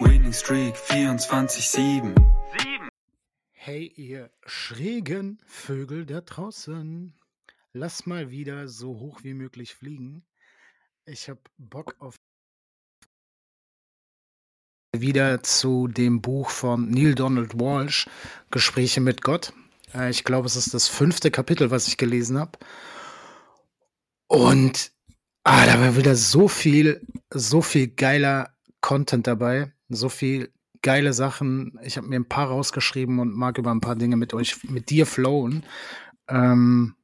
Winning Streak 24-7. Hey, ihr schrägen Vögel da draußen. Lass mal wieder so hoch wie möglich fliegen. Ich hab Bock auf wieder zu dem Buch von Neil Donald Walsh, Gespräche mit Gott. Äh, Ich glaube, es ist das fünfte Kapitel, was ich gelesen habe. Und ah, da war wieder so viel, so viel geiler Content dabei, so viel geile Sachen. Ich habe mir ein paar rausgeschrieben und mag über ein paar Dinge mit euch, mit dir flowen, ähm,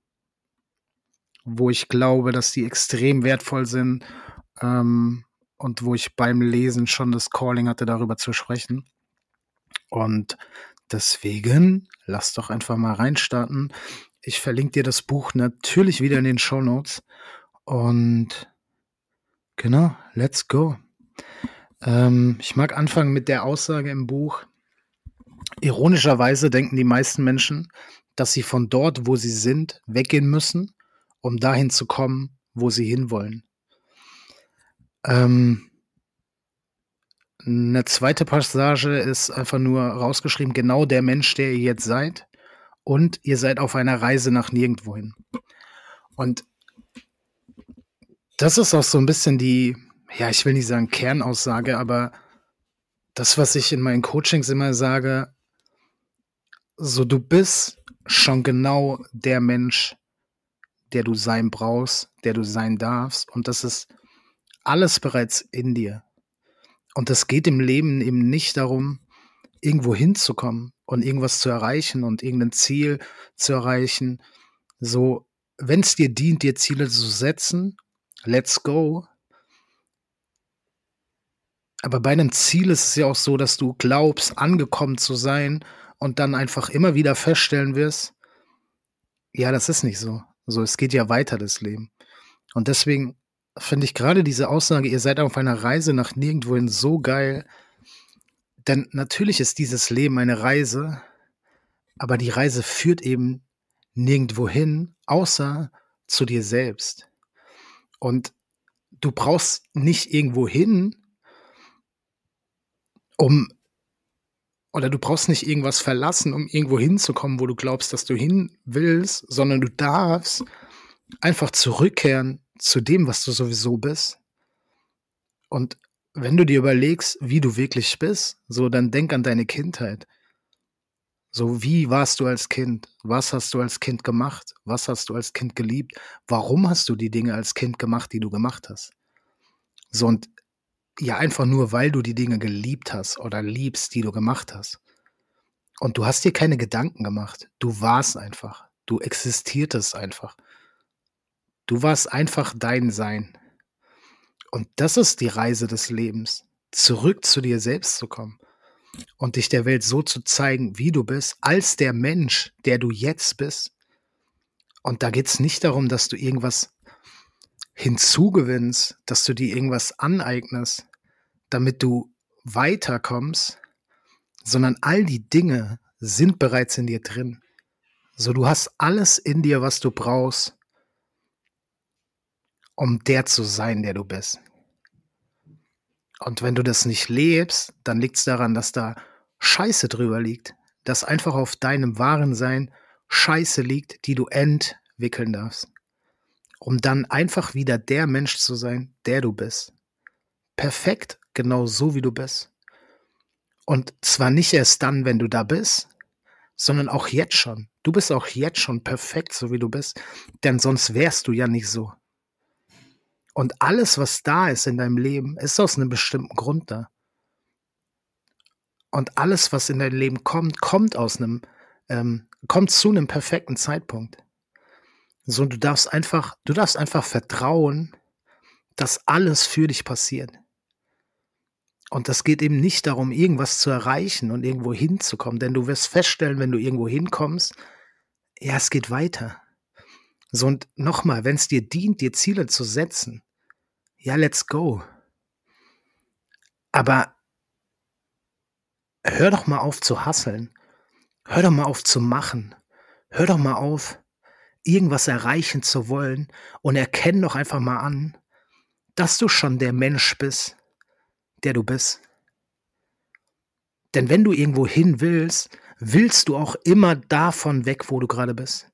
wo ich glaube, dass die extrem wertvoll sind ähm, und wo ich beim Lesen schon das Calling hatte, darüber zu sprechen. Und deswegen lass doch einfach mal reinstarten. Ich verlinke dir das Buch natürlich wieder in den Show Notes. Und genau, let's go. Ähm, ich mag anfangen mit der Aussage im Buch. Ironischerweise denken die meisten Menschen, dass sie von dort, wo sie sind, weggehen müssen, um dahin zu kommen, wo sie hinwollen. Ähm, eine zweite Passage ist einfach nur rausgeschrieben, genau der Mensch, der ihr jetzt seid. Und ihr seid auf einer Reise nach nirgendwohin. Und das ist auch so ein bisschen die, ja, ich will nicht sagen Kernaussage, aber das, was ich in meinen Coachings immer sage, so du bist schon genau der Mensch, der du sein brauchst, der du sein darfst. Und das ist alles bereits in dir. Und es geht im Leben eben nicht darum, irgendwo hinzukommen und irgendwas zu erreichen und irgendein Ziel zu erreichen. So, wenn es dir dient, dir Ziele zu setzen, let's go. Aber bei einem Ziel ist es ja auch so, dass du glaubst, angekommen zu sein und dann einfach immer wieder feststellen wirst, ja, das ist nicht so. So, es geht ja weiter, das Leben. Und deswegen finde ich gerade diese Aussage, ihr seid auf einer Reise nach nirgendwohin so geil. Denn natürlich ist dieses Leben eine Reise, aber die Reise führt eben nirgendwo hin, außer zu dir selbst. Und du brauchst nicht irgendwo hin, um oder du brauchst nicht irgendwas verlassen, um irgendwo hinzukommen, wo du glaubst, dass du hin willst, sondern du darfst einfach zurückkehren zu dem, was du sowieso bist. Und wenn du dir überlegst, wie du wirklich bist, so dann denk an deine Kindheit. So, wie warst du als Kind? Was hast du als Kind gemacht? Was hast du als Kind geliebt? Warum hast du die Dinge als Kind gemacht, die du gemacht hast? So, und ja, einfach nur, weil du die Dinge geliebt hast oder liebst, die du gemacht hast. Und du hast dir keine Gedanken gemacht. Du warst einfach. Du existiertest einfach. Du warst einfach dein Sein. Und das ist die Reise des Lebens. Zurück zu dir selbst zu kommen und dich der Welt so zu zeigen, wie du bist, als der Mensch, der du jetzt bist. Und da geht es nicht darum, dass du irgendwas hinzugewinnst, dass du dir irgendwas aneignest, damit du weiterkommst, sondern all die Dinge sind bereits in dir drin. So, du hast alles in dir, was du brauchst, um der zu sein, der du bist. Und wenn du das nicht lebst, dann liegt es daran, dass da Scheiße drüber liegt, dass einfach auf deinem wahren Sein Scheiße liegt, die du entwickeln darfst, um dann einfach wieder der Mensch zu sein, der du bist. Perfekt, genau so wie du bist. Und zwar nicht erst dann, wenn du da bist, sondern auch jetzt schon. Du bist auch jetzt schon perfekt, so wie du bist, denn sonst wärst du ja nicht so. Und alles, was da ist in deinem Leben, ist aus einem bestimmten Grund da. Und alles, was in dein Leben kommt, kommt aus einem, ähm, kommt zu einem perfekten Zeitpunkt. So, du darfst einfach, du darfst einfach vertrauen, dass alles für dich passiert. Und das geht eben nicht darum, irgendwas zu erreichen und irgendwo hinzukommen, denn du wirst feststellen, wenn du irgendwo hinkommst, ja, es geht weiter. So und nochmal, wenn es dir dient, dir Ziele zu setzen, ja, let's go. Aber hör doch mal auf zu hasseln. Hör doch mal auf zu machen. Hör doch mal auf, irgendwas erreichen zu wollen und erkenn doch einfach mal an, dass du schon der Mensch bist, der du bist. Denn wenn du irgendwo hin willst, willst du auch immer davon weg, wo du gerade bist.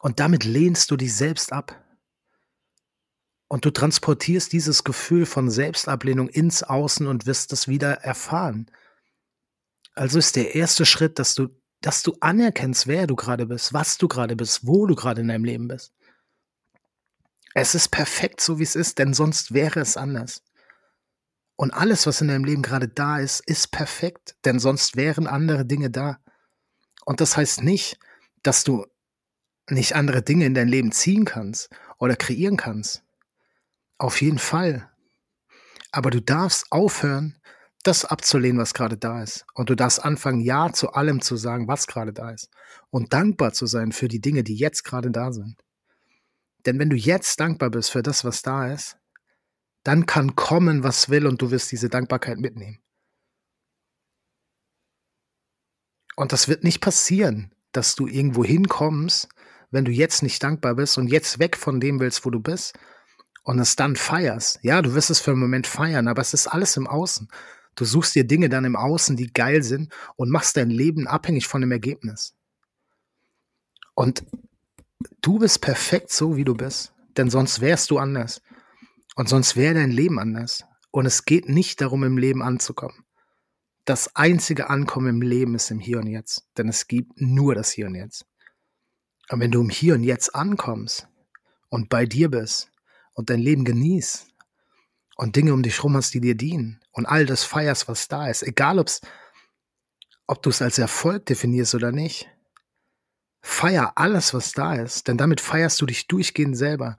Und damit lehnst du dich selbst ab. Und du transportierst dieses Gefühl von Selbstablehnung ins Außen und wirst es wieder erfahren. Also ist der erste Schritt, dass du, dass du anerkennst, wer du gerade bist, was du gerade bist, wo du gerade in deinem Leben bist. Es ist perfekt so, wie es ist, denn sonst wäre es anders. Und alles, was in deinem Leben gerade da ist, ist perfekt, denn sonst wären andere Dinge da. Und das heißt nicht, dass du nicht andere Dinge in dein Leben ziehen kannst oder kreieren kannst. Auf jeden Fall. Aber du darfst aufhören, das abzulehnen, was gerade da ist. Und du darfst anfangen, Ja zu allem zu sagen, was gerade da ist. Und dankbar zu sein für die Dinge, die jetzt gerade da sind. Denn wenn du jetzt dankbar bist für das, was da ist, dann kann kommen, was will, und du wirst diese Dankbarkeit mitnehmen. Und das wird nicht passieren, dass du irgendwo hinkommst, wenn du jetzt nicht dankbar bist und jetzt weg von dem willst, wo du bist und es dann feierst. Ja, du wirst es für einen Moment feiern, aber es ist alles im Außen. Du suchst dir Dinge dann im Außen, die geil sind und machst dein Leben abhängig von dem Ergebnis. Und du bist perfekt so, wie du bist, denn sonst wärst du anders. Und sonst wäre dein Leben anders. Und es geht nicht darum, im Leben anzukommen. Das einzige Ankommen im Leben ist im Hier und Jetzt. Denn es gibt nur das Hier und Jetzt. Und wenn du im Hier und Jetzt ankommst und bei dir bist und dein Leben genießt und Dinge um dich herum hast, die dir dienen und all das feierst, was da ist, egal ob's, ob du es als Erfolg definierst oder nicht, feier alles, was da ist, denn damit feierst du dich durchgehend selber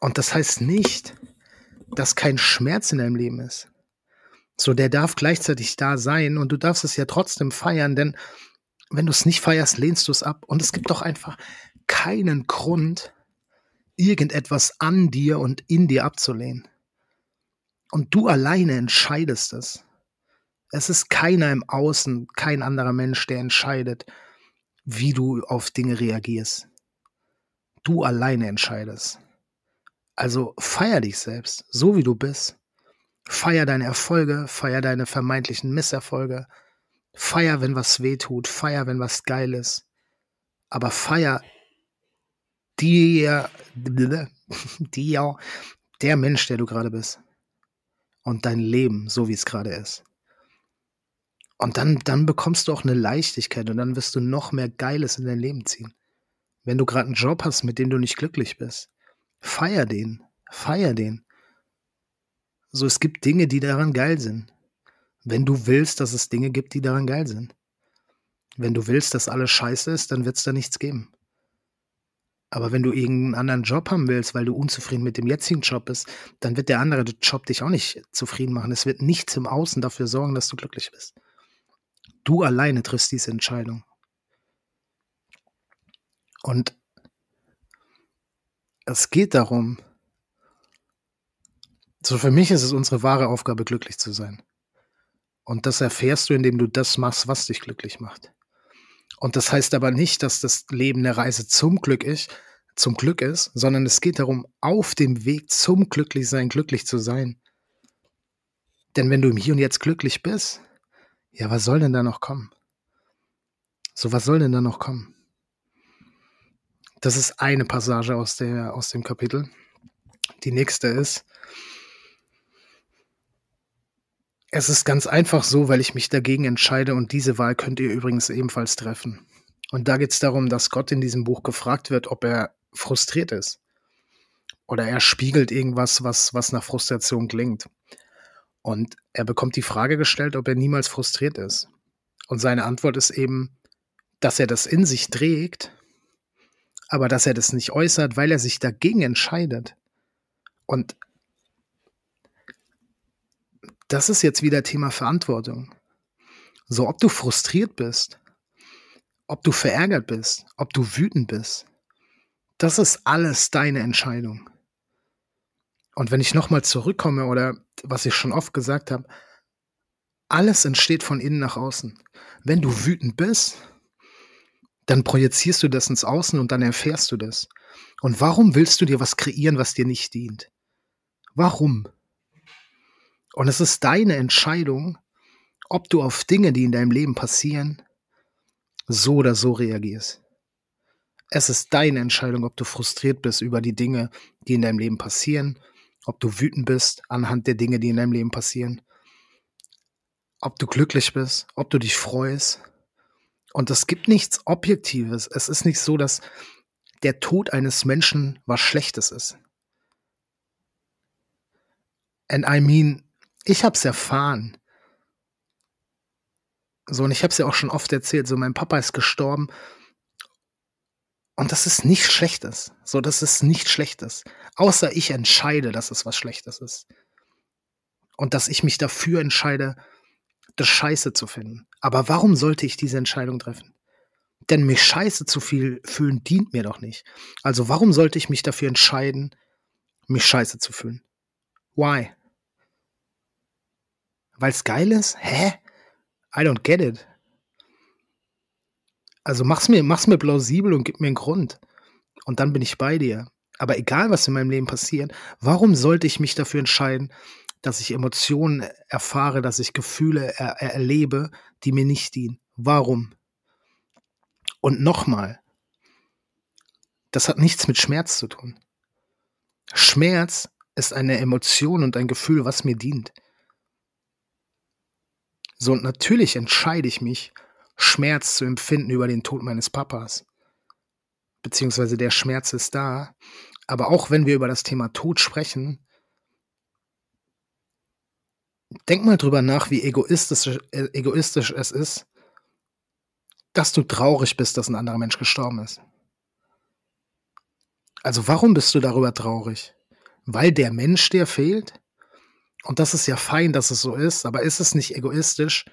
und das heißt nicht, dass kein Schmerz in deinem Leben ist. So, der darf gleichzeitig da sein und du darfst es ja trotzdem feiern, denn wenn du es nicht feierst, lehnst du es ab. Und es gibt doch einfach keinen Grund, irgendetwas an dir und in dir abzulehnen. Und du alleine entscheidest es. Es ist keiner im Außen, kein anderer Mensch, der entscheidet, wie du auf Dinge reagierst. Du alleine entscheidest. Also feier dich selbst, so wie du bist. Feier deine Erfolge, feier deine vermeintlichen Misserfolge. Feier, wenn was weh tut, feier, wenn was geil ist. Aber feier dir, dir, der Mensch, der du gerade bist. Und dein Leben, so wie es gerade ist. Und dann, dann bekommst du auch eine Leichtigkeit und dann wirst du noch mehr Geiles in dein Leben ziehen. Wenn du gerade einen Job hast, mit dem du nicht glücklich bist, Feier den. Feier den. So, es gibt Dinge, die daran geil sind. Wenn du willst, dass es Dinge gibt, die daran geil sind. Wenn du willst, dass alles scheiße ist, dann wird es da nichts geben. Aber wenn du irgendeinen anderen Job haben willst, weil du unzufrieden mit dem jetzigen Job bist, dann wird der andere Job dich auch nicht zufrieden machen. Es wird nichts im Außen dafür sorgen, dass du glücklich bist. Du alleine triffst diese Entscheidung. Und es geht darum, so für mich ist es unsere wahre Aufgabe, glücklich zu sein. Und das erfährst du, indem du das machst, was dich glücklich macht. Und das heißt aber nicht, dass das Leben eine Reise zum Glück ist, zum Glück ist, sondern es geht darum, auf dem Weg zum Glücklichsein glücklich zu sein. Denn wenn du im Hier und Jetzt glücklich bist, ja, was soll denn da noch kommen? So, was soll denn da noch kommen? Das ist eine Passage aus, der, aus dem Kapitel. Die nächste ist, Es ist ganz einfach so, weil ich mich dagegen entscheide und diese Wahl könnt ihr übrigens ebenfalls treffen. Und da geht es darum, dass Gott in diesem Buch gefragt wird, ob er frustriert ist. Oder er spiegelt irgendwas, was, was nach Frustration klingt. Und er bekommt die Frage gestellt, ob er niemals frustriert ist. Und seine Antwort ist eben, dass er das in sich trägt, aber dass er das nicht äußert, weil er sich dagegen entscheidet. Und das ist jetzt wieder Thema Verantwortung. So, ob du frustriert bist, ob du verärgert bist, ob du wütend bist, das ist alles deine Entscheidung. Und wenn ich nochmal zurückkomme oder was ich schon oft gesagt habe, alles entsteht von innen nach außen. Wenn du wütend bist, dann projizierst du das ins Außen und dann erfährst du das. Und warum willst du dir was kreieren, was dir nicht dient? Warum? Und es ist deine Entscheidung, ob du auf Dinge, die in deinem Leben passieren, so oder so reagierst. Es ist deine Entscheidung, ob du frustriert bist über die Dinge, die in deinem Leben passieren, ob du wütend bist anhand der Dinge, die in deinem Leben passieren, ob du glücklich bist, ob du dich freust. Und es gibt nichts Objektives. Es ist nicht so, dass der Tod eines Menschen was Schlechtes ist. And I mean, ich habe es erfahren. So, und ich habe es ja auch schon oft erzählt. So, mein Papa ist gestorben. Und das ist nichts Schlechtes. So, das ist nichts Schlechtes. Außer ich entscheide, dass es was Schlechtes ist. Und dass ich mich dafür entscheide, das Scheiße zu finden. Aber warum sollte ich diese Entscheidung treffen? Denn mich scheiße zu viel fühlen dient mir doch nicht. Also warum sollte ich mich dafür entscheiden, mich scheiße zu fühlen? Why? Weil es geil ist? Hä? I don't get it. Also mach's mir, mach's mir plausibel und gib mir einen Grund. Und dann bin ich bei dir. Aber egal, was in meinem Leben passiert, warum sollte ich mich dafür entscheiden, dass ich Emotionen erfahre, dass ich Gefühle er erlebe, die mir nicht dienen? Warum? Und nochmal, das hat nichts mit Schmerz zu tun. Schmerz ist eine Emotion und ein Gefühl, was mir dient. So, und natürlich entscheide ich mich, Schmerz zu empfinden über den Tod meines Papas. Beziehungsweise der Schmerz ist da. Aber auch wenn wir über das Thema Tod sprechen, denk mal drüber nach, wie egoistisch, äh, egoistisch es ist, dass du traurig bist, dass ein anderer Mensch gestorben ist. Also warum bist du darüber traurig? Weil der Mensch dir fehlt? Und das ist ja fein, dass es so ist, aber ist es nicht egoistisch,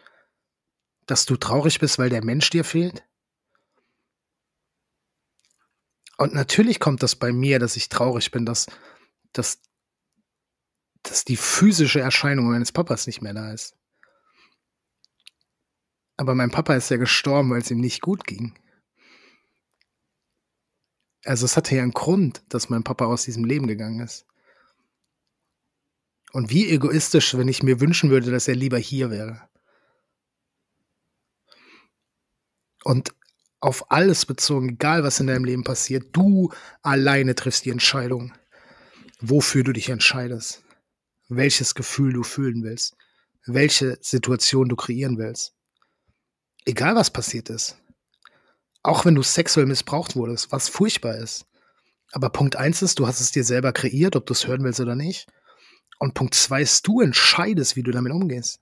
dass du traurig bist, weil der Mensch dir fehlt? Und natürlich kommt das bei mir, dass ich traurig bin, dass, dass, dass die physische Erscheinung meines Papas nicht mehr da ist. Aber mein Papa ist ja gestorben, weil es ihm nicht gut ging. Also es hatte ja einen Grund, dass mein Papa aus diesem Leben gegangen ist. Und wie egoistisch, wenn ich mir wünschen würde, dass er lieber hier wäre. Und auf alles bezogen, egal was in deinem Leben passiert, du alleine triffst die Entscheidung, wofür du dich entscheidest, welches Gefühl du fühlen willst, welche Situation du kreieren willst. Egal was passiert ist. Auch wenn du sexuell missbraucht wurdest, was furchtbar ist. Aber Punkt eins ist, du hast es dir selber kreiert, ob du es hören willst oder nicht. Und Punkt zwei ist, du entscheidest, wie du damit umgehst.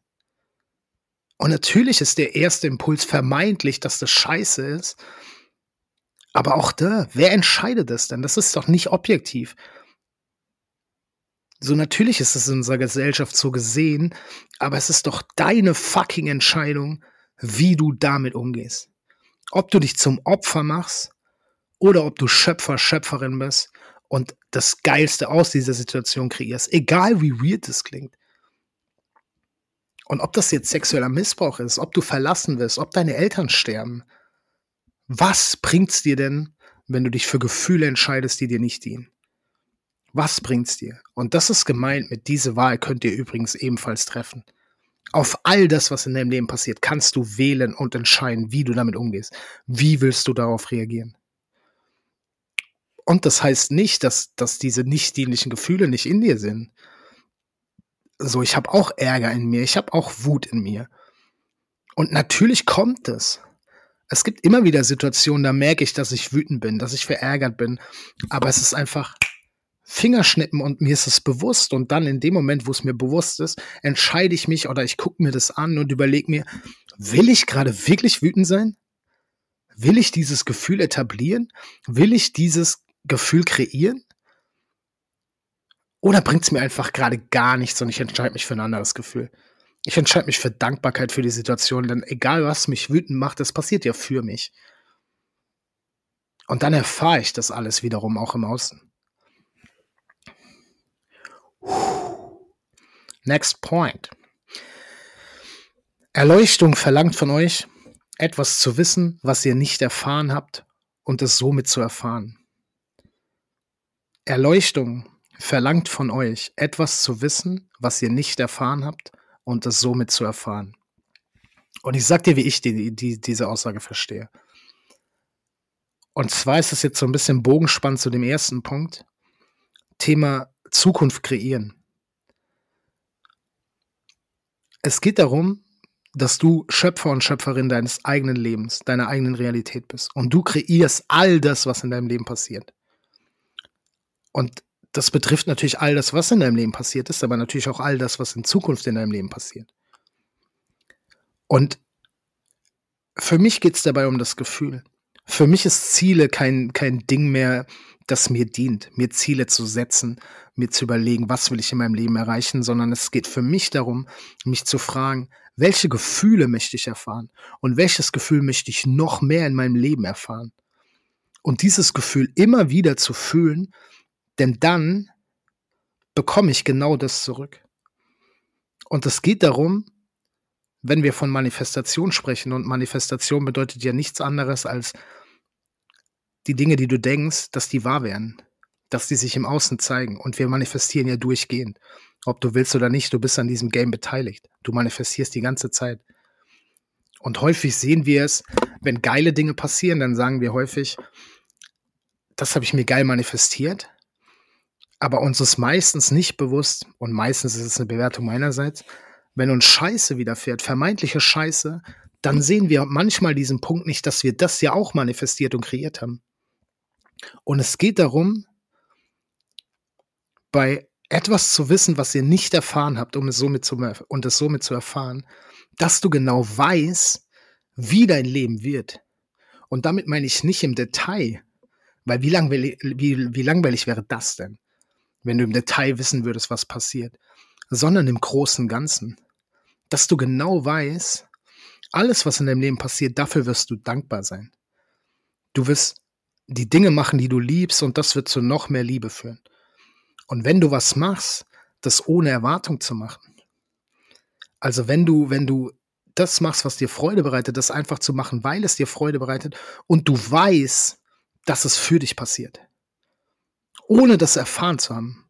Und natürlich ist der erste Impuls vermeintlich, dass das scheiße ist. Aber auch da, wer entscheidet das denn? Das ist doch nicht objektiv. So natürlich ist es in unserer Gesellschaft so gesehen, aber es ist doch deine fucking Entscheidung, wie du damit umgehst. Ob du dich zum Opfer machst oder ob du Schöpfer, Schöpferin bist und das Geilste aus dieser Situation kreierst, egal wie weird es klingt. Und ob das jetzt sexueller Missbrauch ist, ob du verlassen wirst, ob deine Eltern sterben, was bringt's dir denn, wenn du dich für Gefühle entscheidest, die dir nicht dienen? Was bringt's dir? Und das ist gemeint mit diese Wahl könnt ihr übrigens ebenfalls treffen. Auf all das, was in deinem Leben passiert, kannst du wählen und entscheiden, wie du damit umgehst. Wie willst du darauf reagieren? Und das heißt nicht, dass, dass diese nicht dienlichen Gefühle nicht in dir sind. So, ich habe auch Ärger in mir, ich habe auch Wut in mir. Und natürlich kommt es. Es gibt immer wieder Situationen, da merke ich, dass ich wütend bin, dass ich verärgert bin. Aber es ist einfach Fingerschnippen und mir ist es bewusst. Und dann in dem Moment, wo es mir bewusst ist, entscheide ich mich oder ich gucke mir das an und überlege mir, will ich gerade wirklich wütend sein? Will ich dieses Gefühl etablieren? Will ich dieses Gefühl kreieren? Oder bringt es mir einfach gerade gar nichts und ich entscheide mich für ein anderes Gefühl? Ich entscheide mich für Dankbarkeit für die Situation, denn egal was mich wütend macht, das passiert ja für mich. Und dann erfahre ich das alles wiederum auch im Außen. Next point. Erleuchtung verlangt von euch, etwas zu wissen, was ihr nicht erfahren habt und es somit zu erfahren. Erleuchtung verlangt von euch, etwas zu wissen, was ihr nicht erfahren habt und es somit zu erfahren. Und ich sag dir, wie ich die, die, diese Aussage verstehe. Und zwar ist es jetzt so ein bisschen bogenspannend zu dem ersten Punkt. Thema Zukunft kreieren. Es geht darum, dass du Schöpfer und Schöpferin deines eigenen Lebens, deiner eigenen Realität bist. Und du kreierst all das, was in deinem Leben passiert. Und das betrifft natürlich all das, was in deinem Leben passiert ist, aber natürlich auch all das, was in Zukunft in deinem Leben passiert. Und für mich geht es dabei um das Gefühl. Für mich ist Ziele kein, kein Ding mehr, das mir dient, mir Ziele zu setzen, mir zu überlegen, was will ich in meinem Leben erreichen, sondern es geht für mich darum, mich zu fragen, welche Gefühle möchte ich erfahren und welches Gefühl möchte ich noch mehr in meinem Leben erfahren. Und dieses Gefühl immer wieder zu fühlen, denn dann bekomme ich genau das zurück. Und es geht darum, wenn wir von Manifestation sprechen, und Manifestation bedeutet ja nichts anderes als die Dinge, die du denkst, dass die wahr werden, dass die sich im Außen zeigen. Und wir manifestieren ja durchgehend. Ob du willst oder nicht, du bist an diesem Game beteiligt. Du manifestierst die ganze Zeit. Und häufig sehen wir es, wenn geile Dinge passieren, dann sagen wir häufig, das habe ich mir geil manifestiert aber uns ist meistens nicht bewusst, und meistens ist es eine Bewertung meinerseits, wenn uns Scheiße widerfährt, vermeintliche Scheiße, dann sehen wir manchmal diesen Punkt nicht, dass wir das ja auch manifestiert und kreiert haben. Und es geht darum, bei etwas zu wissen, was ihr nicht erfahren habt, um es somit zu, und es somit zu erfahren, dass du genau weißt, wie dein Leben wird. Und damit meine ich nicht im Detail, weil wie, langweilig, wie, wie langweilig wäre das denn? Wenn du im Detail wissen würdest, was passiert, sondern im großen Ganzen. Dass du genau weißt, alles, was in deinem Leben passiert, dafür wirst du dankbar sein. Du wirst die Dinge machen, die du liebst, und das wird zu noch mehr Liebe führen. Und wenn du was machst, das ohne Erwartung zu machen. Also wenn du, wenn du das machst, was dir Freude bereitet, das einfach zu machen, weil es dir Freude bereitet und du weißt, dass es für dich passiert ohne das erfahren zu haben.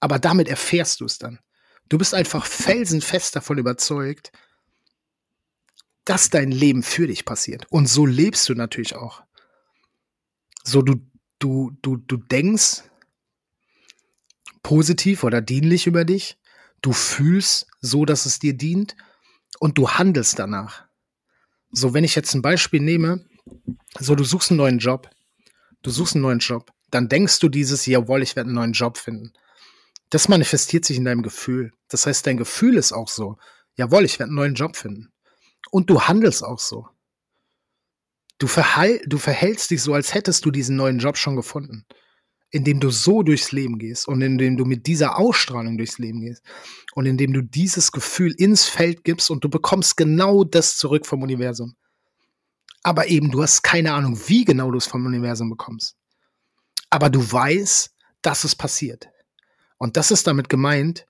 Aber damit erfährst du es dann. Du bist einfach felsenfest davon überzeugt, dass dein Leben für dich passiert. Und so lebst du natürlich auch. So du, du, du, du denkst positiv oder dienlich über dich. Du fühlst so, dass es dir dient und du handelst danach. So, wenn ich jetzt ein Beispiel nehme, so du suchst einen neuen Job. Du suchst einen neuen Job dann denkst du dieses, jawohl, ich werde einen neuen Job finden. Das manifestiert sich in deinem Gefühl. Das heißt, dein Gefühl ist auch so, jawohl, ich werde einen neuen Job finden. Und du handelst auch so. Du, verhal du verhältst dich so, als hättest du diesen neuen Job schon gefunden. Indem du so durchs Leben gehst und indem du mit dieser Ausstrahlung durchs Leben gehst und indem du dieses Gefühl ins Feld gibst und du bekommst genau das zurück vom Universum. Aber eben, du hast keine Ahnung, wie genau du es vom Universum bekommst aber du weißt, dass es passiert. Und das ist damit gemeint,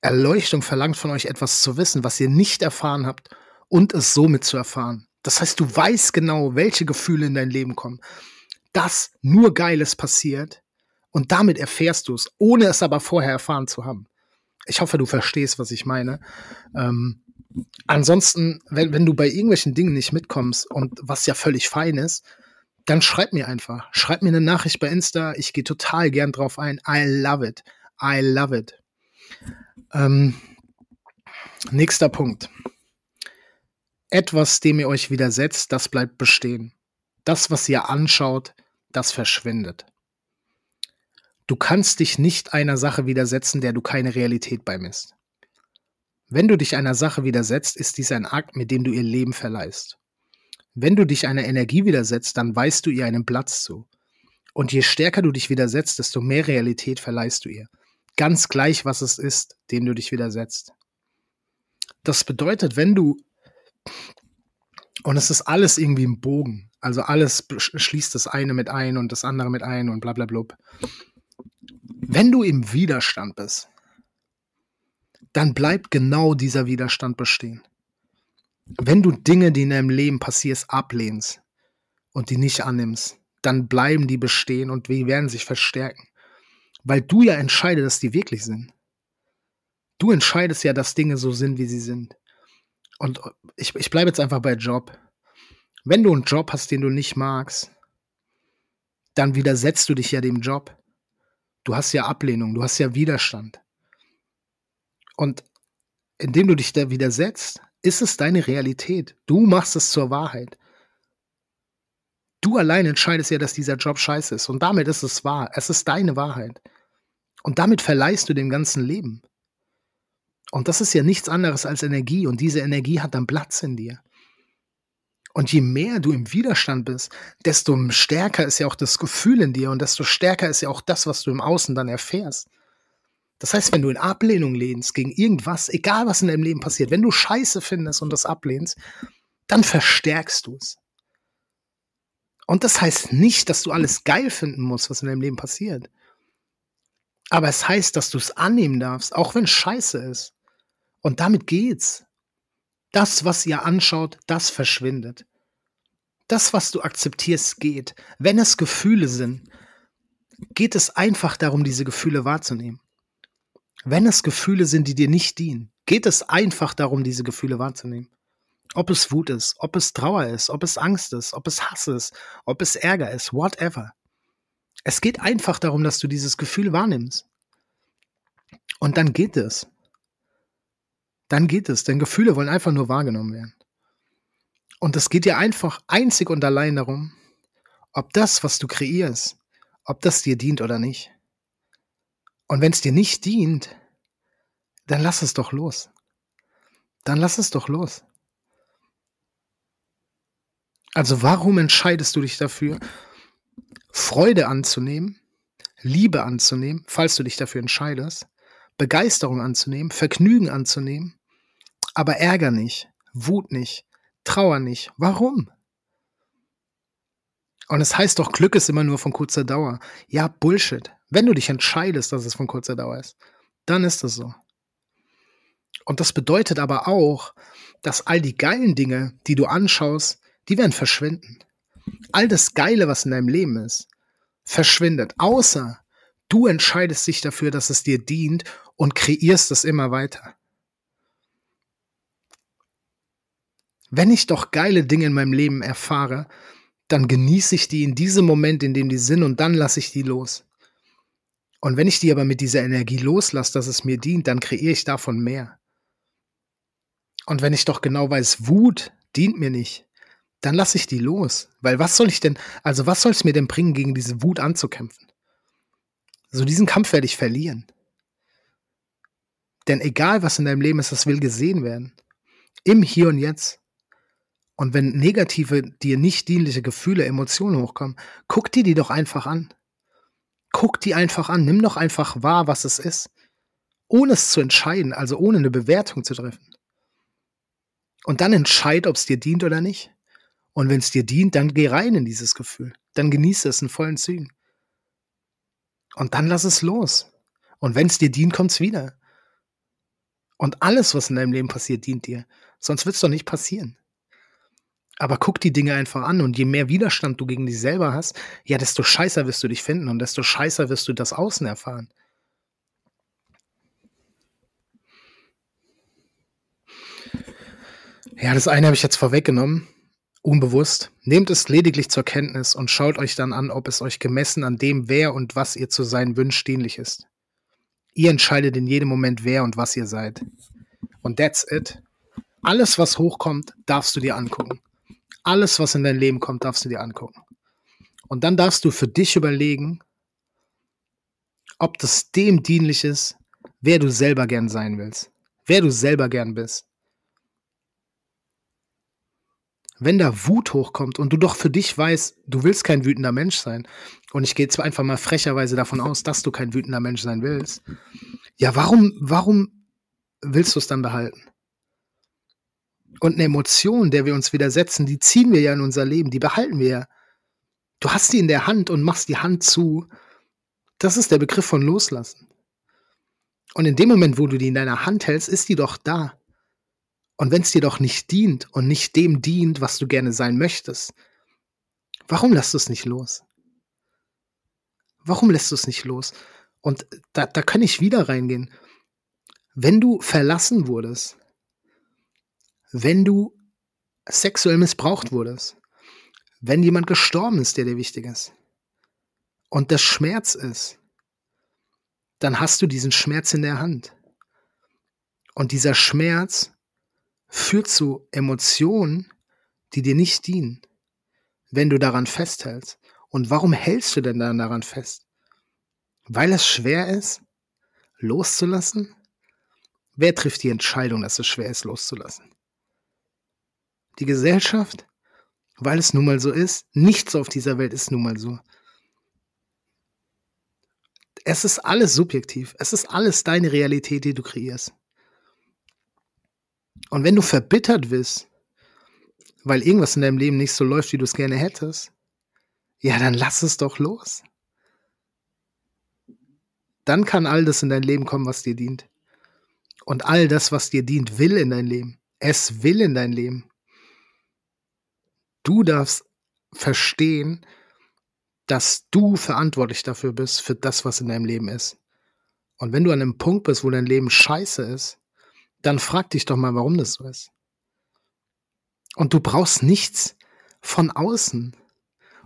Erleuchtung verlangt von euch etwas zu wissen, was ihr nicht erfahren habt und es somit zu erfahren. Das heißt, du weißt genau, welche Gefühle in dein Leben kommen, dass nur Geiles passiert und damit erfährst du es, ohne es aber vorher erfahren zu haben. Ich hoffe, du verstehst, was ich meine. Ähm, ansonsten, wenn, wenn du bei irgendwelchen Dingen nicht mitkommst und was ja völlig fein ist, dann schreib mir einfach. Schreib mir eine Nachricht bei Insta. Ich gehe total gern drauf ein. I love it. I love it. Ähm, nächster Punkt. Etwas, dem ihr euch widersetzt, das bleibt bestehen. Das, was ihr anschaut, das verschwindet. Du kannst dich nicht einer Sache widersetzen, der du keine Realität beimisst. Wenn du dich einer Sache widersetzt, ist dies ein Akt, mit dem du ihr Leben verleihst. Wenn du dich einer Energie widersetzt, dann weist du ihr einen Platz zu. Und je stärker du dich widersetzt, desto mehr Realität verleihst du ihr. Ganz gleich, was es ist, dem du dich widersetzt. Das bedeutet, wenn du, und es ist alles irgendwie im Bogen, also alles schließt das eine mit ein und das andere mit ein und bla bla bla. Wenn du im Widerstand bist, dann bleibt genau dieser Widerstand bestehen. Wenn du Dinge, die in deinem Leben passieren, ablehnst und die nicht annimmst, dann bleiben die bestehen und die werden sich verstärken. Weil du ja entscheidest, dass die wirklich sind. Du entscheidest ja, dass Dinge so sind, wie sie sind. Und ich, ich bleibe jetzt einfach bei Job. Wenn du einen Job hast, den du nicht magst, dann widersetzt du dich ja dem Job. Du hast ja Ablehnung, du hast ja Widerstand. Und indem du dich da widersetzt, ist es deine Realität. Du machst es zur Wahrheit. Du allein entscheidest ja, dass dieser Job scheiße ist. Und damit ist es wahr. Es ist deine Wahrheit. Und damit verleihst du dem ganzen Leben. Und das ist ja nichts anderes als Energie. Und diese Energie hat dann Platz in dir. Und je mehr du im Widerstand bist, desto stärker ist ja auch das Gefühl in dir und desto stärker ist ja auch das, was du im Außen dann erfährst. Das heißt, wenn du in Ablehnung lehnst gegen irgendwas, egal was in deinem Leben passiert, wenn du Scheiße findest und das ablehnst, dann verstärkst du es. Und das heißt nicht, dass du alles geil finden musst, was in deinem Leben passiert. Aber es heißt, dass du es annehmen darfst, auch wenn scheiße ist. Und damit geht's. Das, was ihr anschaut, das verschwindet. Das, was du akzeptierst, geht. Wenn es Gefühle sind, geht es einfach darum, diese Gefühle wahrzunehmen. Wenn es Gefühle sind, die dir nicht dienen, geht es einfach darum, diese Gefühle wahrzunehmen. Ob es Wut ist, ob es Trauer ist, ob es Angst ist, ob es Hass ist, ob es Ärger ist, whatever. Es geht einfach darum, dass du dieses Gefühl wahrnimmst. Und dann geht es. Dann geht es, denn Gefühle wollen einfach nur wahrgenommen werden. Und es geht dir einfach einzig und allein darum, ob das, was du kreierst, ob das dir dient oder nicht. Und wenn es dir nicht dient, dann lass es doch los. Dann lass es doch los. Also warum entscheidest du dich dafür, Freude anzunehmen, Liebe anzunehmen, falls du dich dafür entscheidest, Begeisterung anzunehmen, Vergnügen anzunehmen, aber Ärger nicht, Wut nicht, Trauer nicht. Warum? Und es heißt doch, Glück ist immer nur von kurzer Dauer. Ja, Bullshit. Wenn du dich entscheidest, dass es von kurzer Dauer ist, dann ist es so. Und das bedeutet aber auch, dass all die geilen Dinge, die du anschaust, die werden verschwinden. All das Geile, was in deinem Leben ist, verschwindet. Außer du entscheidest dich dafür, dass es dir dient und kreierst es immer weiter. Wenn ich doch geile Dinge in meinem Leben erfahre, dann genieße ich die in diesem Moment, in dem die sind, und dann lasse ich die los. Und wenn ich die aber mit dieser Energie loslasse, dass es mir dient, dann kreiere ich davon mehr. Und wenn ich doch genau weiß, Wut dient mir nicht, dann lasse ich die los. Weil was soll ich denn, also was soll es mir denn bringen, gegen diese Wut anzukämpfen? So diesen Kampf werde ich verlieren. Denn egal was in deinem Leben ist, das will gesehen werden. Im Hier und Jetzt. Und wenn negative, dir nicht dienliche Gefühle, Emotionen hochkommen, guck dir die doch einfach an. Guck die einfach an. Nimm doch einfach wahr, was es ist. Ohne es zu entscheiden, also ohne eine Bewertung zu treffen. Und dann entscheid, ob es dir dient oder nicht. Und wenn es dir dient, dann geh rein in dieses Gefühl. Dann genieße es in vollen Zügen. Und dann lass es los. Und wenn es dir dient, kommt es wieder. Und alles, was in deinem Leben passiert, dient dir. Sonst wird es doch nicht passieren. Aber guck die Dinge einfach an und je mehr Widerstand du gegen dich selber hast, ja, desto scheißer wirst du dich finden und desto scheißer wirst du das Außen erfahren. Ja, das eine habe ich jetzt vorweggenommen, unbewusst. Nehmt es lediglich zur Kenntnis und schaut euch dann an, ob es euch gemessen an dem, wer und was ihr zu sein wünscht, dienlich ist. Ihr entscheidet in jedem Moment, wer und was ihr seid. Und that's it. Alles, was hochkommt, darfst du dir angucken. Alles, was in dein Leben kommt, darfst du dir angucken. Und dann darfst du für dich überlegen, ob das dem dienlich ist, wer du selber gern sein willst, wer du selber gern bist. Wenn da Wut hochkommt und du doch für dich weißt, du willst kein wütender Mensch sein, und ich gehe zwar einfach mal frecherweise davon aus, dass du kein wütender Mensch sein willst, ja, warum, warum willst du es dann behalten? Und eine Emotion, der wir uns widersetzen, die ziehen wir ja in unser Leben, die behalten wir ja. Du hast die in der Hand und machst die Hand zu. Das ist der Begriff von Loslassen. Und in dem Moment, wo du die in deiner Hand hältst, ist die doch da. Und wenn es dir doch nicht dient und nicht dem dient, was du gerne sein möchtest, warum lässt du es nicht los? Warum lässt du es nicht los? Und da, da kann ich wieder reingehen. Wenn du verlassen wurdest, wenn du sexuell missbraucht wurdest, wenn jemand gestorben ist, der dir wichtig ist, und das Schmerz ist, dann hast du diesen Schmerz in der Hand. Und dieser Schmerz führt zu Emotionen, die dir nicht dienen, wenn du daran festhältst. Und warum hältst du denn dann daran fest? Weil es schwer ist, loszulassen? Wer trifft die Entscheidung, dass es schwer ist, loszulassen? Die Gesellschaft? Weil es nun mal so ist. Nichts auf dieser Welt ist nun mal so es ist alles subjektiv. Es ist alles deine Realität, die du kreierst. Und wenn du verbittert bist, weil irgendwas in deinem Leben nicht so läuft, wie du es gerne hättest, ja, dann lass es doch los. Dann kann all das in dein Leben kommen, was dir dient. Und all das, was dir dient, will in dein Leben. Es will in dein Leben. Du darfst verstehen, dass du verantwortlich dafür bist, für das, was in deinem Leben ist. Und wenn du an einem Punkt bist, wo dein Leben scheiße ist, dann frag dich doch mal, warum das so ist. Und du brauchst nichts von außen.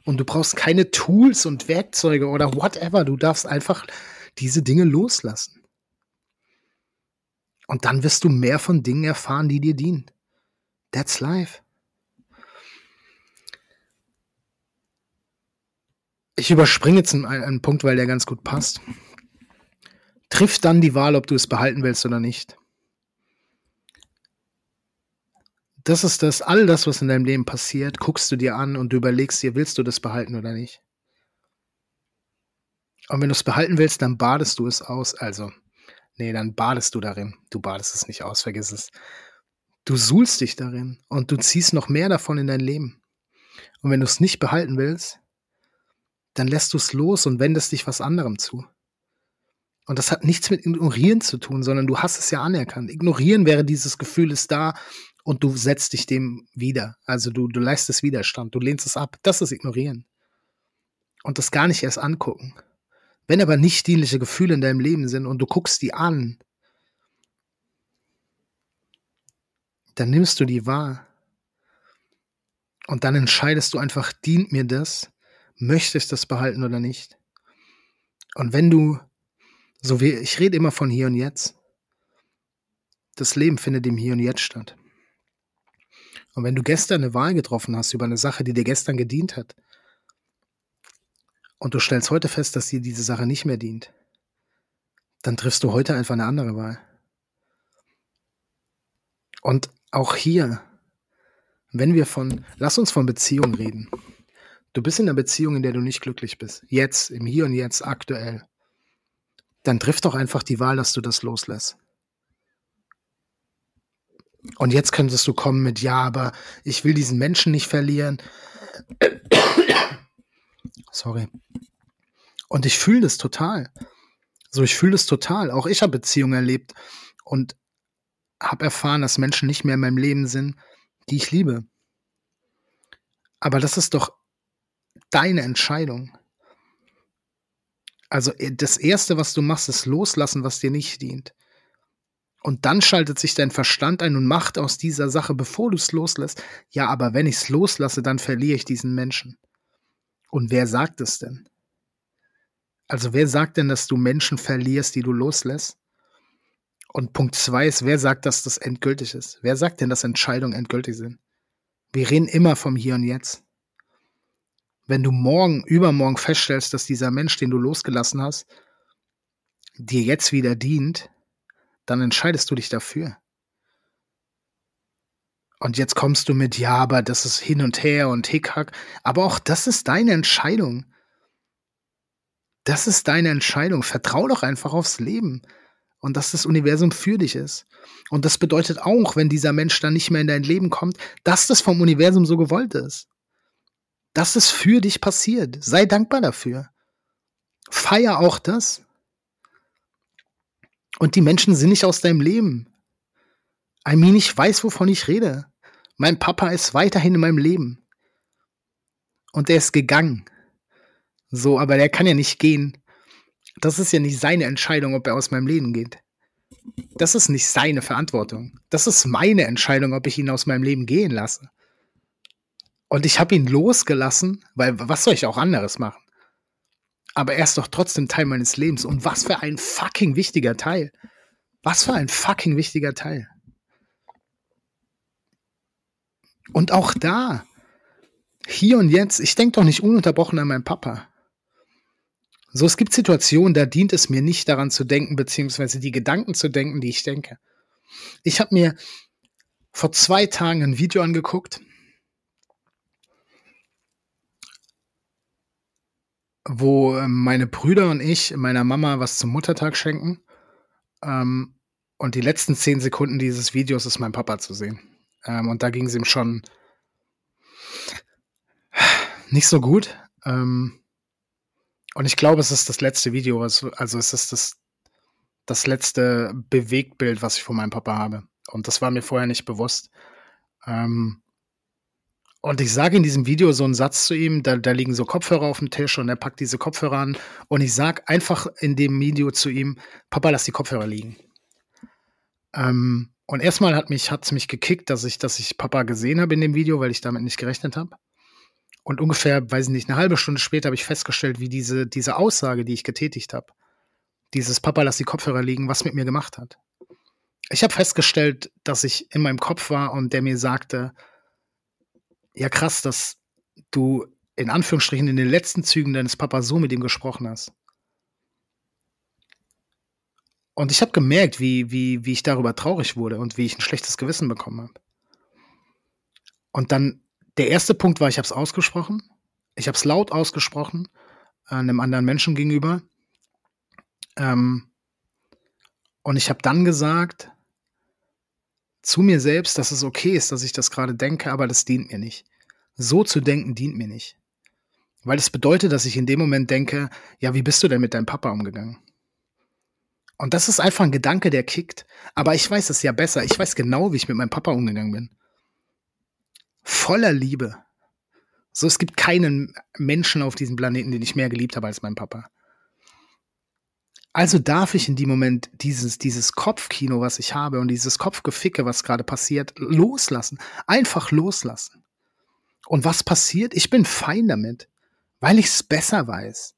Und du brauchst keine Tools und Werkzeuge oder whatever. Du darfst einfach diese Dinge loslassen. Und dann wirst du mehr von Dingen erfahren, die dir dienen. That's life. Ich überspringe jetzt einen, einen Punkt, weil der ganz gut passt. Triff dann die Wahl, ob du es behalten willst oder nicht. Das ist das, all das, was in deinem Leben passiert, guckst du dir an und du überlegst dir, willst du das behalten oder nicht. Und wenn du es behalten willst, dann badest du es aus. Also, nee, dann badest du darin. Du badest es nicht aus, vergiss es. Du suhlst dich darin und du ziehst noch mehr davon in dein Leben. Und wenn du es nicht behalten willst, dann lässt du es los und wendest dich was anderem zu. Und das hat nichts mit Ignorieren zu tun, sondern du hast es ja anerkannt. Ignorieren wäre dieses Gefühl ist da und du setzt dich dem wieder. Also du, du leistest Widerstand, du lehnst es ab. Das ist Ignorieren. Und das gar nicht erst angucken. Wenn aber nicht dienliche Gefühle in deinem Leben sind und du guckst die an, dann nimmst du die wahr. Und dann entscheidest du einfach, dient mir das möchtest das behalten oder nicht. Und wenn du, so wie ich rede immer von hier und jetzt, das Leben findet im Hier und Jetzt statt. Und wenn du gestern eine Wahl getroffen hast über eine Sache, die dir gestern gedient hat, und du stellst heute fest, dass dir diese Sache nicht mehr dient, dann triffst du heute einfach eine andere Wahl. Und auch hier, wenn wir von, lass uns von Beziehungen reden. Du bist in einer Beziehung, in der du nicht glücklich bist. Jetzt, im Hier und Jetzt, aktuell. Dann triff doch einfach die Wahl, dass du das loslässt. Und jetzt könntest du kommen mit, ja, aber ich will diesen Menschen nicht verlieren. Sorry. Und ich fühle das total. So, ich fühle das total. Auch ich habe Beziehungen erlebt und habe erfahren, dass Menschen nicht mehr in meinem Leben sind, die ich liebe. Aber das ist doch deine Entscheidung. Also äh, das Erste, was du machst, ist loslassen, was dir nicht dient. Und dann schaltet sich dein Verstand ein und macht aus dieser Sache, bevor du es loslässt, ja, aber wenn ich es loslasse, dann verliere ich diesen Menschen. Und wer sagt es denn? Also wer sagt denn, dass du Menschen verlierst, die du loslässt? Und Punkt zwei ist, wer sagt, dass das endgültig ist? Wer sagt denn, dass Entscheidungen endgültig sind? Wir reden immer vom Hier und Jetzt. Wenn du morgen, übermorgen feststellst, dass dieser Mensch, den du losgelassen hast, dir jetzt wieder dient, dann entscheidest du dich dafür. Und jetzt kommst du mit, ja, aber das ist hin und her und hickhack. Aber auch das ist deine Entscheidung. Das ist deine Entscheidung. Vertrau doch einfach aufs Leben und dass das Universum für dich ist. Und das bedeutet auch, wenn dieser Mensch dann nicht mehr in dein Leben kommt, dass das vom Universum so gewollt ist. Dass es für dich passiert. Sei dankbar dafür. Feier auch das. Und die Menschen sind nicht aus deinem Leben. I mean, ich weiß, wovon ich rede. Mein Papa ist weiterhin in meinem Leben. Und der ist gegangen. So, aber der kann ja nicht gehen, das ist ja nicht seine Entscheidung, ob er aus meinem Leben geht. Das ist nicht seine Verantwortung. Das ist meine Entscheidung, ob ich ihn aus meinem Leben gehen lasse. Und ich habe ihn losgelassen, weil was soll ich auch anderes machen? Aber er ist doch trotzdem Teil meines Lebens. Und was für ein fucking wichtiger Teil. Was für ein fucking wichtiger Teil. Und auch da, hier und jetzt, ich denke doch nicht ununterbrochen an meinen Papa. So, es gibt Situationen, da dient es mir nicht daran zu denken, beziehungsweise die Gedanken zu denken, die ich denke. Ich habe mir vor zwei Tagen ein Video angeguckt, wo ähm, meine Brüder und ich meiner Mama was zum Muttertag schenken. Ähm, und die letzten zehn Sekunden dieses Videos ist mein Papa zu sehen. Ähm, und da ging es ihm schon nicht so gut. Ähm, und ich glaube, es ist das letzte Video, also es ist das, das letzte Bewegtbild, was ich von meinem Papa habe. Und das war mir vorher nicht bewusst. Ähm, und ich sage in diesem Video so einen Satz zu ihm, da, da liegen so Kopfhörer auf dem Tisch und er packt diese Kopfhörer an. Und ich sage einfach in dem Video zu ihm, Papa, lass die Kopfhörer liegen. Ähm, und erstmal hat mich, hat's mich gekickt, dass ich, dass ich Papa gesehen habe in dem Video, weil ich damit nicht gerechnet habe. Und ungefähr, weiß ich nicht, eine halbe Stunde später habe ich festgestellt, wie diese, diese Aussage, die ich getätigt habe, dieses Papa, lass die Kopfhörer liegen, was mit mir gemacht hat. Ich habe festgestellt, dass ich in meinem Kopf war und der mir sagte, ja krass, dass du in Anführungsstrichen in den letzten Zügen deines Papas so mit ihm gesprochen hast. Und ich habe gemerkt, wie, wie, wie ich darüber traurig wurde und wie ich ein schlechtes Gewissen bekommen habe. Und dann der erste Punkt war, ich habe es ausgesprochen. Ich habe es laut ausgesprochen, äh, einem anderen Menschen gegenüber. Ähm, und ich habe dann gesagt zu mir selbst, dass es okay ist, dass ich das gerade denke, aber das dient mir nicht. So zu denken dient mir nicht. Weil es bedeutet, dass ich in dem Moment denke, ja, wie bist du denn mit deinem Papa umgegangen? Und das ist einfach ein Gedanke, der kickt. Aber ich weiß es ja besser. Ich weiß genau, wie ich mit meinem Papa umgegangen bin voller Liebe. So, es gibt keinen Menschen auf diesem Planeten, den ich mehr geliebt habe als mein Papa. Also darf ich in dem Moment dieses, dieses Kopfkino, was ich habe und dieses Kopfgeficke, was gerade passiert, loslassen. Einfach loslassen. Und was passiert? Ich bin fein damit, weil ich es besser weiß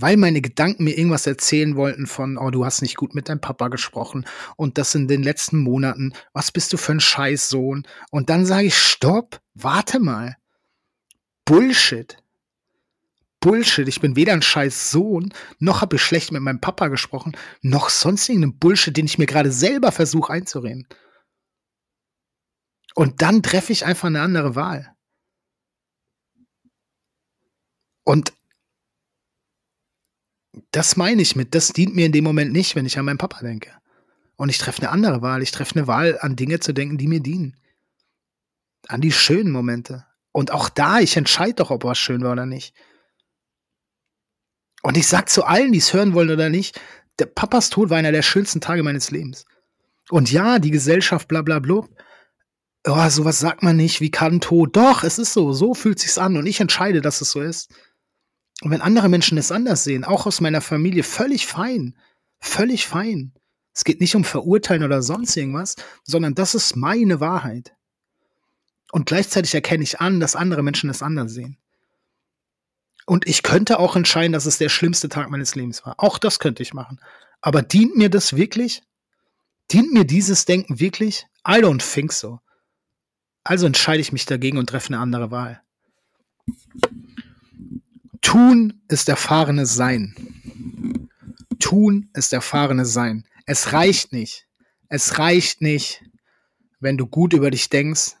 weil meine Gedanken mir irgendwas erzählen wollten von, oh, du hast nicht gut mit deinem Papa gesprochen und das in den letzten Monaten, was bist du für ein Scheißsohn? Und dann sage ich, stopp, warte mal. Bullshit. Bullshit. Ich bin weder ein scheiß Sohn, noch habe ich schlecht mit meinem Papa gesprochen, noch sonst irgendeinen Bullshit, den ich mir gerade selber versuche einzureden. Und dann treffe ich einfach eine andere Wahl. Und das meine ich mit, das dient mir in dem Moment nicht, wenn ich an meinen Papa denke. Und ich treffe eine andere Wahl. Ich treffe eine Wahl, an Dinge zu denken, die mir dienen. An die schönen Momente. Und auch da, ich entscheide doch, ob was schön war oder nicht. Und ich sag zu allen, die es hören wollen oder nicht, der Papas Tod war einer der schönsten Tage meines Lebens. Und ja, die Gesellschaft, bla bla bla. Oh, sowas sagt man nicht, wie kann Tod? Doch, es ist so, so fühlt sich's an und ich entscheide, dass es so ist. Und wenn andere Menschen es anders sehen, auch aus meiner Familie, völlig fein. Völlig fein. Es geht nicht um Verurteilen oder sonst irgendwas, sondern das ist meine Wahrheit. Und gleichzeitig erkenne ich an, dass andere Menschen es anders sehen. Und ich könnte auch entscheiden, dass es der schlimmste Tag meines Lebens war. Auch das könnte ich machen. Aber dient mir das wirklich? Dient mir dieses Denken wirklich? I don't think so. Also entscheide ich mich dagegen und treffe eine andere Wahl. Tun ist erfahrenes Sein. Tun ist erfahrenes Sein. Es reicht nicht. Es reicht nicht, wenn du gut über dich denkst,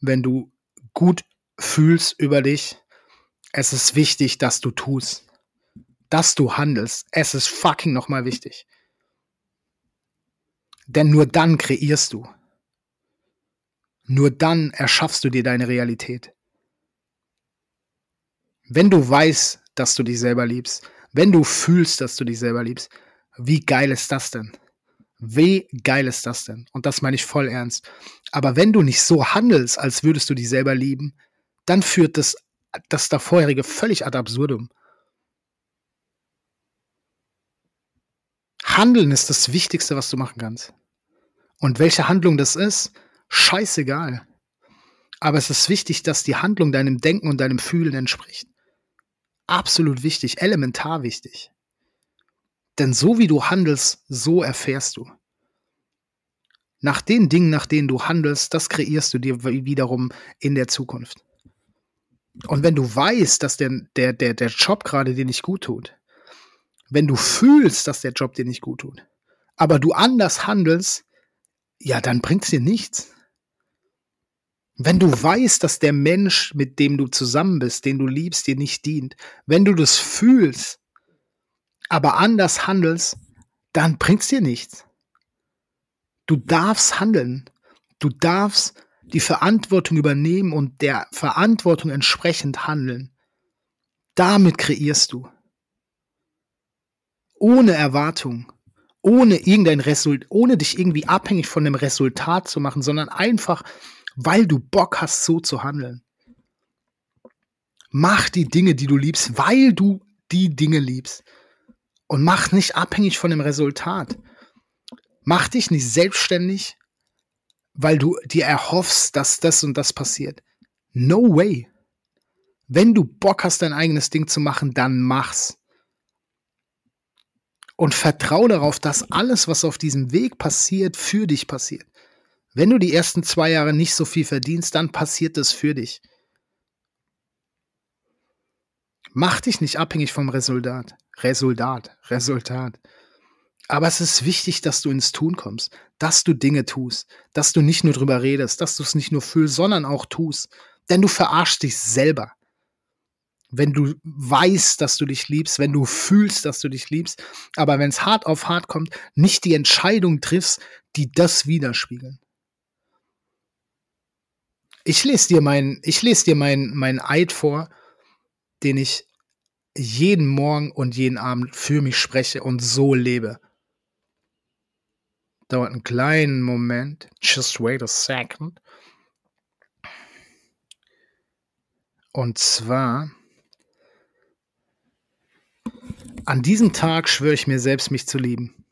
wenn du gut fühlst über dich. Es ist wichtig, dass du tust. Dass du handelst. Es ist fucking nochmal wichtig. Denn nur dann kreierst du. Nur dann erschaffst du dir deine Realität. Wenn du weißt, dass du dich selber liebst, wenn du fühlst, dass du dich selber liebst, wie geil ist das denn? Wie geil ist das denn? Und das meine ich voll ernst. Aber wenn du nicht so handelst, als würdest du dich selber lieben, dann führt das, das davorherige völlig ad absurdum. Handeln ist das Wichtigste, was du machen kannst. Und welche Handlung das ist, scheißegal. Aber es ist wichtig, dass die Handlung deinem Denken und deinem Fühlen entspricht. Absolut wichtig, elementar wichtig. Denn so wie du handelst, so erfährst du. Nach den Dingen, nach denen du handelst, das kreierst du dir wiederum in der Zukunft. Und wenn du weißt, dass der, der, der, der Job gerade dir nicht gut tut, wenn du fühlst, dass der Job dir nicht gut tut, aber du anders handelst, ja, dann bringt es dir nichts. Wenn du weißt, dass der Mensch, mit dem du zusammen bist, den du liebst, dir nicht dient, wenn du das fühlst, aber anders handelst, dann bringt's dir nichts. Du darfst handeln. Du darfst die Verantwortung übernehmen und der Verantwortung entsprechend handeln. Damit kreierst du. Ohne Erwartung, ohne irgendein Resultat, ohne dich irgendwie abhängig von dem Resultat zu machen, sondern einfach weil du Bock hast, so zu handeln. Mach die Dinge, die du liebst, weil du die Dinge liebst. Und mach nicht abhängig von dem Resultat. Mach dich nicht selbstständig, weil du dir erhoffst, dass das und das passiert. No way. Wenn du Bock hast, dein eigenes Ding zu machen, dann mach's. Und vertrau darauf, dass alles, was auf diesem Weg passiert, für dich passiert. Wenn du die ersten zwei Jahre nicht so viel verdienst, dann passiert es für dich. Mach dich nicht abhängig vom Resultat. Resultat, Resultat. Aber es ist wichtig, dass du ins Tun kommst, dass du Dinge tust, dass du nicht nur drüber redest, dass du es nicht nur fühlst, sondern auch tust. Denn du verarschst dich selber. Wenn du weißt, dass du dich liebst, wenn du fühlst, dass du dich liebst, aber wenn es hart auf hart kommt, nicht die Entscheidung triffst, die das widerspiegeln. Ich lese dir mein, ich lese dir mein, mein Eid vor, den ich jeden Morgen und jeden Abend für mich spreche und so lebe. Dauert einen kleinen Moment. Just wait a second. Und zwar, an diesem Tag schwöre ich mir selbst, mich zu lieben.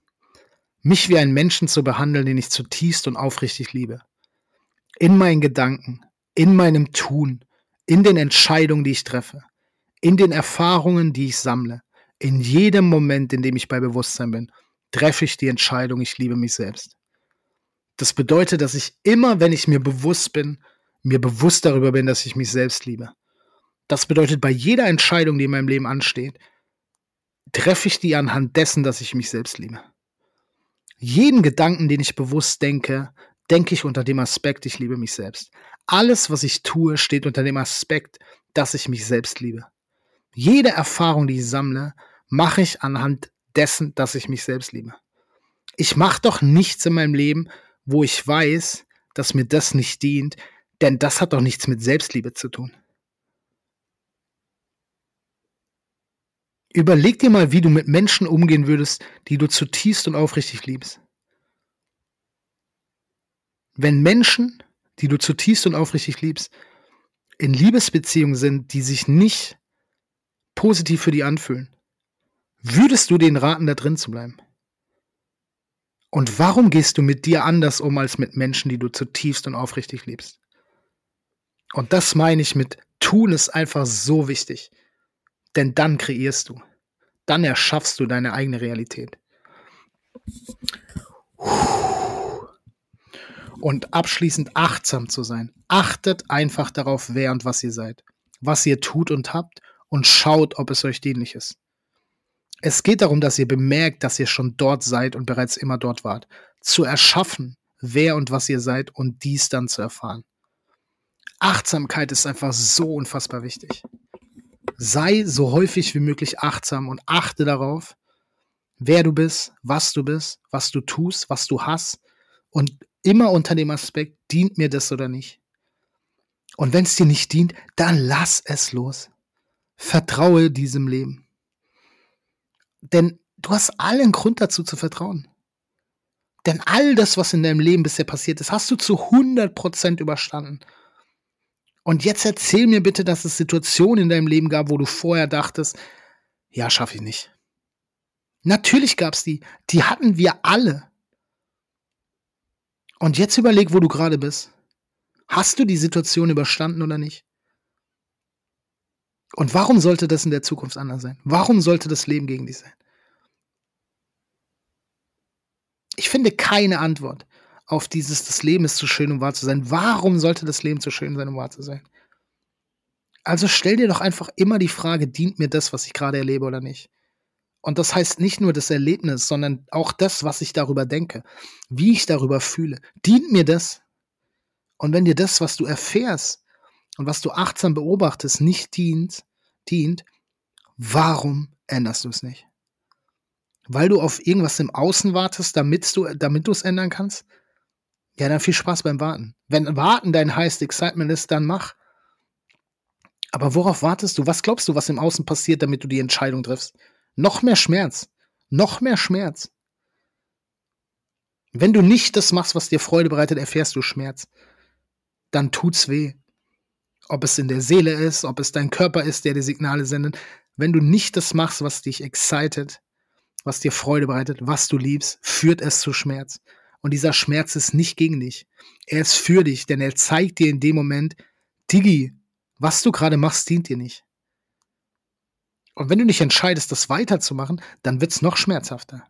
Mich wie einen Menschen zu behandeln, den ich zutiefst und aufrichtig liebe in meinen Gedanken, in meinem Tun, in den Entscheidungen, die ich treffe, in den Erfahrungen, die ich sammle, in jedem Moment, in dem ich bei Bewusstsein bin, treffe ich die Entscheidung, ich liebe mich selbst. Das bedeutet, dass ich immer, wenn ich mir bewusst bin, mir bewusst darüber bin, dass ich mich selbst liebe. Das bedeutet, bei jeder Entscheidung, die in meinem Leben ansteht, treffe ich die anhand dessen, dass ich mich selbst liebe. Jeden Gedanken, den ich bewusst denke, denke ich unter dem Aspekt, ich liebe mich selbst. Alles, was ich tue, steht unter dem Aspekt, dass ich mich selbst liebe. Jede Erfahrung, die ich sammle, mache ich anhand dessen, dass ich mich selbst liebe. Ich mache doch nichts in meinem Leben, wo ich weiß, dass mir das nicht dient, denn das hat doch nichts mit Selbstliebe zu tun. Überleg dir mal, wie du mit Menschen umgehen würdest, die du zutiefst und aufrichtig liebst. Wenn Menschen, die du zutiefst und aufrichtig liebst, in Liebesbeziehungen sind, die sich nicht positiv für dich anfühlen, würdest du denen raten, da drin zu bleiben? Und warum gehst du mit dir anders um als mit Menschen, die du zutiefst und aufrichtig liebst? Und das meine ich mit tun ist einfach so wichtig. Denn dann kreierst du. Dann erschaffst du deine eigene Realität. Und abschließend achtsam zu sein. Achtet einfach darauf, wer und was ihr seid, was ihr tut und habt und schaut, ob es euch dienlich ist. Es geht darum, dass ihr bemerkt, dass ihr schon dort seid und bereits immer dort wart. Zu erschaffen, wer und was ihr seid und dies dann zu erfahren. Achtsamkeit ist einfach so unfassbar wichtig. Sei so häufig wie möglich achtsam und achte darauf, wer du bist, was du bist, was du tust, was du hast und immer unter dem Aspekt, dient mir das oder nicht. Und wenn es dir nicht dient, dann lass es los. Vertraue diesem Leben. Denn du hast allen Grund dazu zu vertrauen. Denn all das, was in deinem Leben bisher passiert ist, hast du zu 100% überstanden. Und jetzt erzähl mir bitte, dass es Situationen in deinem Leben gab, wo du vorher dachtest, ja, schaffe ich nicht. Natürlich gab es die. Die hatten wir alle. Und jetzt überleg, wo du gerade bist. Hast du die Situation überstanden oder nicht? Und warum sollte das in der Zukunft anders sein? Warum sollte das Leben gegen dich sein? Ich finde keine Antwort auf dieses, das Leben ist zu schön, um wahr zu sein. Warum sollte das Leben zu schön sein, um wahr zu sein? Also stell dir doch einfach immer die Frage, dient mir das, was ich gerade erlebe oder nicht? Und das heißt nicht nur das Erlebnis, sondern auch das, was ich darüber denke, wie ich darüber fühle. Dient mir das? Und wenn dir das, was du erfährst und was du achtsam beobachtest, nicht dient, dient, warum änderst du es nicht? weil du auf irgendwas im Außen wartest, damit du damit du es ändern kannst? Ja, dann viel Spaß beim Warten. Wenn Warten dein heißt Excitement ist, dann mach. Aber worauf wartest du? Was glaubst du, was im Außen passiert, damit du die Entscheidung triffst? Noch mehr Schmerz. Noch mehr Schmerz. Wenn du nicht das machst, was dir Freude bereitet, erfährst du Schmerz. Dann tut's weh. Ob es in der Seele ist, ob es dein Körper ist, der dir Signale sendet. Wenn du nicht das machst, was dich excited, was dir Freude bereitet, was du liebst, führt es zu Schmerz. Und dieser Schmerz ist nicht gegen dich. Er ist für dich, denn er zeigt dir in dem Moment, Digi, was du gerade machst, dient dir nicht. Und wenn du dich entscheidest, das weiterzumachen, dann wird es noch schmerzhafter.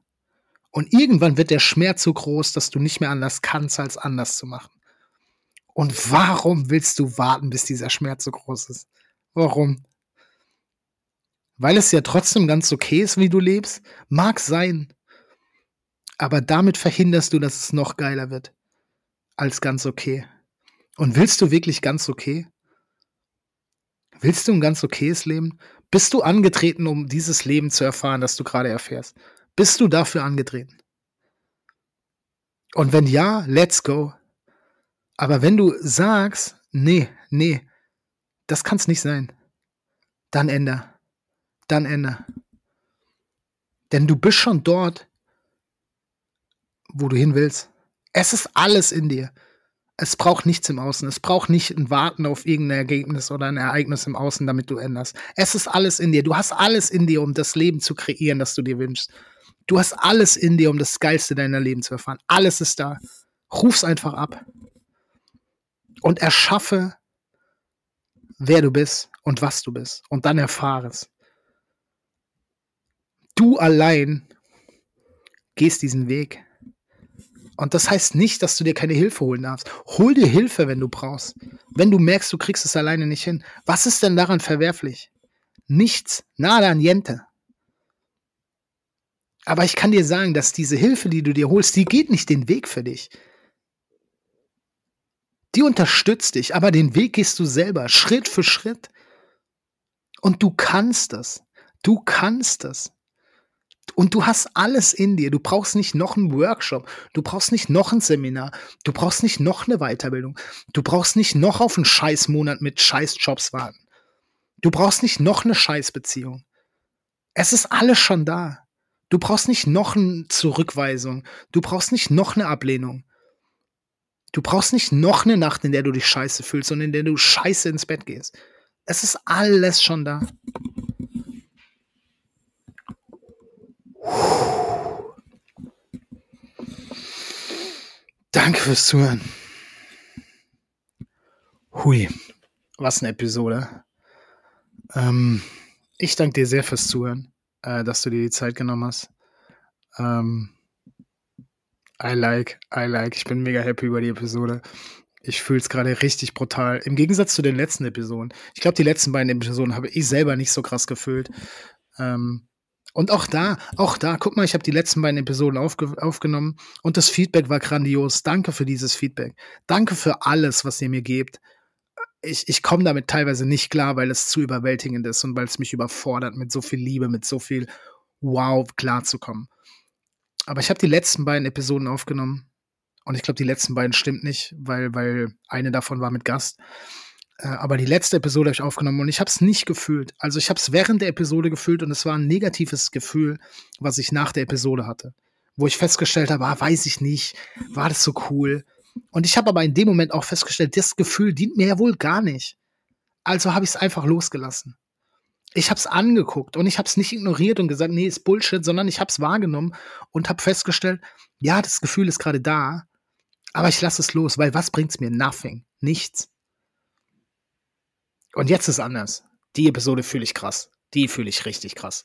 Und irgendwann wird der Schmerz so groß, dass du nicht mehr anders kannst, als anders zu machen. Und warum willst du warten, bis dieser Schmerz so groß ist? Warum? weil es ja trotzdem ganz okay ist, wie du lebst, mag sein. Aber damit verhinderst du, dass es noch geiler wird als ganz okay. Und willst du wirklich ganz okay? Willst du ein ganz okayes Leben? Bist du angetreten, um dieses Leben zu erfahren, das du gerade erfährst? Bist du dafür angetreten? Und wenn ja, let's go. Aber wenn du sagst, nee, nee, das kann's nicht sein, dann änder dann ändere. Denn du bist schon dort, wo du hin willst. Es ist alles in dir. Es braucht nichts im Außen. Es braucht nicht ein Warten auf irgendein Ergebnis oder ein Ereignis im Außen, damit du änderst. Es ist alles in dir. Du hast alles in dir, um das Leben zu kreieren, das du dir wünschst. Du hast alles in dir, um das Geilste deiner Leben zu erfahren. Alles ist da. Ruf's einfach ab. Und erschaffe, wer du bist und was du bist. Und dann erfahre es du allein gehst diesen Weg. Und das heißt nicht, dass du dir keine Hilfe holen darfst. Hol dir Hilfe, wenn du brauchst. Wenn du merkst, du kriegst es alleine nicht hin. Was ist denn daran verwerflich? Nichts. Nada niente. Aber ich kann dir sagen, dass diese Hilfe, die du dir holst, die geht nicht den Weg für dich. Die unterstützt dich, aber den Weg gehst du selber, Schritt für Schritt. Und du kannst das. Du kannst das. Und du hast alles in dir. Du brauchst nicht noch einen Workshop. Du brauchst nicht noch ein Seminar. Du brauchst nicht noch eine Weiterbildung. Du brauchst nicht noch auf einen Scheißmonat mit Scheißjobs warten. Du brauchst nicht noch eine Scheißbeziehung. Es ist alles schon da. Du brauchst nicht noch eine Zurückweisung. Du brauchst nicht noch eine Ablehnung. Du brauchst nicht noch eine Nacht, in der du dich scheiße fühlst und in der du scheiße ins Bett gehst. Es ist alles schon da. Danke fürs Zuhören. Hui, was eine Episode. Ähm, ich danke dir sehr fürs Zuhören, äh, dass du dir die Zeit genommen hast. Ähm, I like, I like. Ich bin mega happy über die Episode. Ich fühle es gerade richtig brutal. Im Gegensatz zu den letzten Episoden. Ich glaube, die letzten beiden Episoden habe ich selber nicht so krass gefühlt. Ähm, und auch da, auch da, guck mal, ich habe die letzten beiden Episoden aufge aufgenommen und das Feedback war grandios. Danke für dieses Feedback. Danke für alles, was ihr mir gebt. Ich, ich komme damit teilweise nicht klar, weil es zu überwältigend ist und weil es mich überfordert, mit so viel Liebe, mit so viel Wow klarzukommen. Aber ich habe die letzten beiden Episoden aufgenommen und ich glaube, die letzten beiden stimmt nicht, weil, weil eine davon war mit Gast. Äh, aber die letzte Episode habe ich aufgenommen und ich habe es nicht gefühlt. Also ich habe es während der Episode gefühlt und es war ein negatives Gefühl, was ich nach der Episode hatte. Wo ich festgestellt habe, ah, weiß ich nicht, war das so cool. Und ich habe aber in dem Moment auch festgestellt, das Gefühl dient mir ja wohl gar nicht. Also habe ich es einfach losgelassen. Ich habe es angeguckt und ich habe es nicht ignoriert und gesagt, nee, ist Bullshit, sondern ich habe es wahrgenommen und habe festgestellt, ja, das Gefühl ist gerade da, aber ich lasse es los, weil was bringt's mir? Nothing. Nichts. Und jetzt ist anders. Die Episode fühle ich krass. Die fühle ich richtig krass.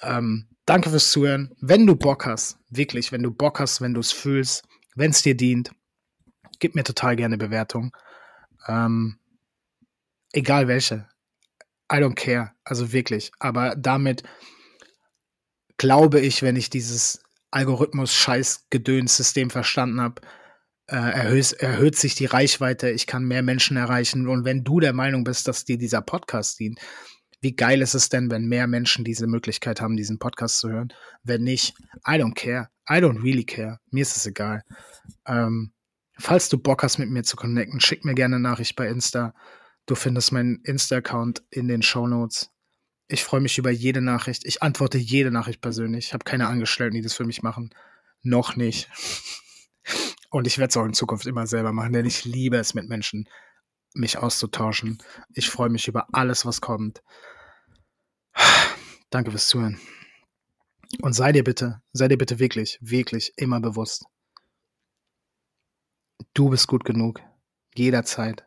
Ähm, danke fürs Zuhören. Wenn du Bock hast, wirklich, wenn du Bock hast, wenn du es fühlst, wenn es dir dient, gib mir total gerne Bewertung. Ähm, egal welche. I don't care. Also wirklich. Aber damit glaube ich, wenn ich dieses Algorithmus-Scheiß-Gedöns-System verstanden habe, äh, erhöht, erhöht sich die Reichweite, ich kann mehr Menschen erreichen. Und wenn du der Meinung bist, dass dir dieser Podcast dient, wie geil ist es denn, wenn mehr Menschen diese Möglichkeit haben, diesen Podcast zu hören? Wenn nicht, I don't care. I don't really care. Mir ist es egal. Ähm, falls du Bock hast, mit mir zu connecten, schick mir gerne eine Nachricht bei Insta. Du findest meinen Insta-Account in den Show Notes. Ich freue mich über jede Nachricht. Ich antworte jede Nachricht persönlich. Ich habe keine Angestellten, die das für mich machen. Noch nicht. Und ich werde es auch in Zukunft immer selber machen, denn ich liebe es mit Menschen, mich auszutauschen. Ich freue mich über alles, was kommt. Danke fürs Zuhören. Und sei dir bitte, sei dir bitte wirklich, wirklich immer bewusst. Du bist gut genug. Jederzeit.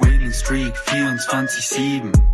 Winning Streak 24-7.